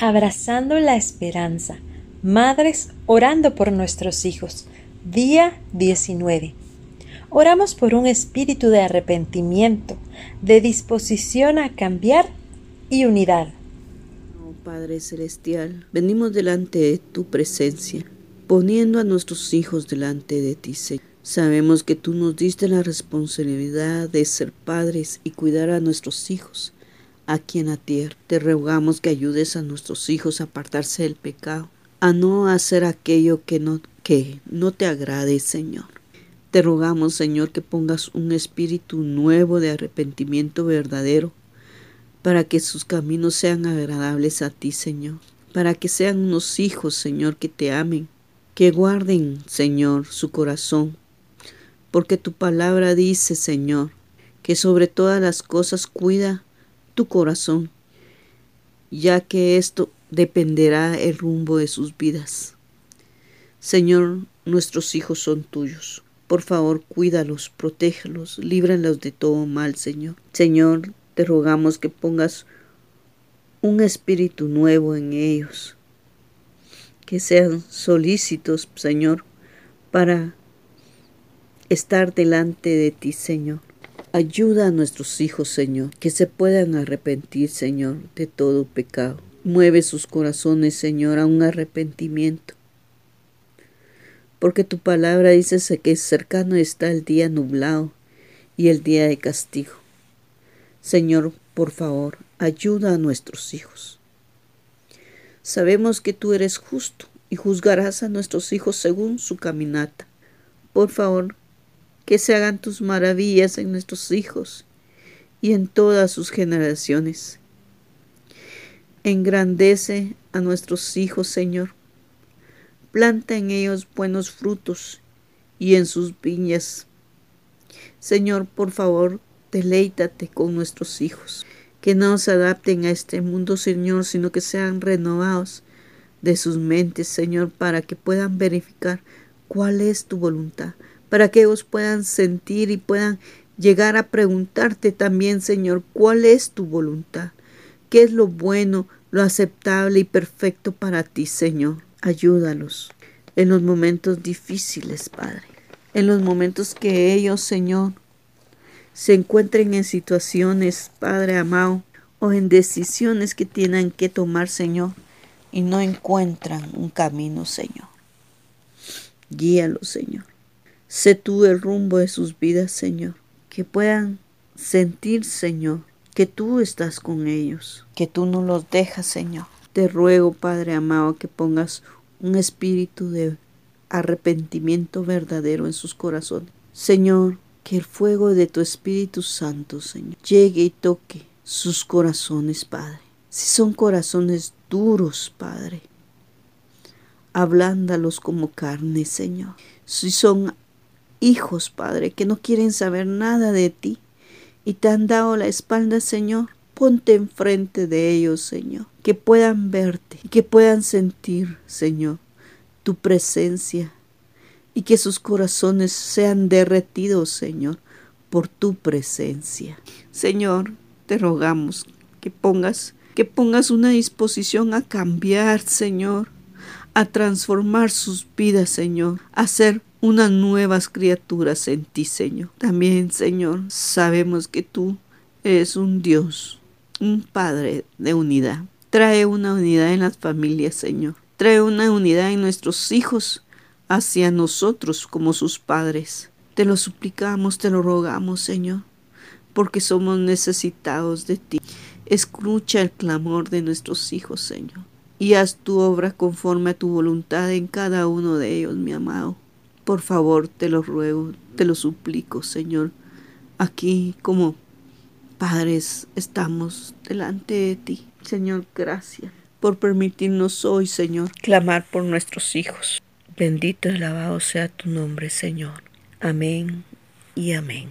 Abrazando la esperanza. Madres orando por nuestros hijos. Día 19. Oramos por un espíritu de arrepentimiento, de disposición a cambiar y unidad. Oh Padre Celestial, venimos delante de tu presencia, poniendo a nuestros hijos delante de ti, Señor. Sabemos que tú nos diste la responsabilidad de ser padres y cuidar a nuestros hijos aquí en la tierra. Te rogamos que ayudes a nuestros hijos a apartarse del pecado, a no hacer aquello que no, que no te agrade, Señor. Te rogamos, Señor, que pongas un espíritu nuevo de arrepentimiento verdadero para que sus caminos sean agradables a ti, Señor, para que sean unos hijos, Señor, que te amen, que guarden, Señor, su corazón, porque tu palabra dice, Señor, que sobre todas las cosas cuida tu corazón, ya que esto dependerá el rumbo de sus vidas. Señor, nuestros hijos son tuyos. Por favor, cuídalos, protégelos, líbralos de todo mal, Señor. Señor, te rogamos que pongas un espíritu nuevo en ellos, que sean solícitos, Señor, para estar delante de ti, Señor. Ayuda a nuestros hijos, Señor, que se puedan arrepentir, Señor, de todo pecado. Mueve sus corazones, Señor, a un arrepentimiento. Porque tu palabra dice que cercano está el día nublado y el día de castigo. Señor, por favor, ayuda a nuestros hijos. Sabemos que tú eres justo y juzgarás a nuestros hijos según su caminata. Por favor, que se hagan tus maravillas en nuestros hijos y en todas sus generaciones. Engrandece a nuestros hijos, Señor. Planta en ellos buenos frutos y en sus viñas. Señor, por favor, deleítate con nuestros hijos. Que no se adapten a este mundo, Señor, sino que sean renovados de sus mentes, Señor, para que puedan verificar cuál es tu voluntad, para que ellos puedan sentir y puedan llegar a preguntarte también, Señor, cuál es tu voluntad, qué es lo bueno, lo aceptable y perfecto para ti, Señor. Ayúdalos en los momentos difíciles, Padre, en los momentos que ellos, Señor, se encuentren en situaciones, Padre amado, o en decisiones que tienen que tomar, Señor, y no encuentran un camino, Señor. Guíalos, Señor. Sé tú el rumbo de sus vidas, Señor. Que puedan sentir, Señor, que tú estás con ellos, que tú no los dejas, Señor. Te ruego, Padre amado, que pongas un espíritu de arrepentimiento verdadero en sus corazones. Señor, que el fuego de tu Espíritu Santo, Señor, llegue y toque sus corazones, Padre. Si son corazones duros, Padre, ablándalos como carne, Señor. Si son hijos, Padre, que no quieren saber nada de ti y te han dado la espalda, Señor. Ponte enfrente de ellos, Señor, que puedan verte y que puedan sentir, Señor, tu presencia y que sus corazones sean derretidos, Señor, por tu presencia. Señor, te rogamos que pongas que pongas una disposición a cambiar, Señor, a transformar sus vidas, Señor, a ser unas nuevas criaturas en ti, Señor. También, Señor, sabemos que tú eres un Dios, un Padre de unidad. Trae una unidad en las familias, Señor. Trae una unidad en nuestros hijos hacia nosotros como sus padres. Te lo suplicamos, te lo rogamos, Señor, porque somos necesitados de ti. Escucha el clamor de nuestros hijos, Señor, y haz tu obra conforme a tu voluntad en cada uno de ellos, mi amado. Por favor, te lo ruego, te lo suplico, Señor. Aquí como padres estamos delante de ti. Señor, gracias por permitirnos hoy, Señor, clamar por nuestros hijos. Bendito y alabado sea tu nombre, Señor. Amén y amén.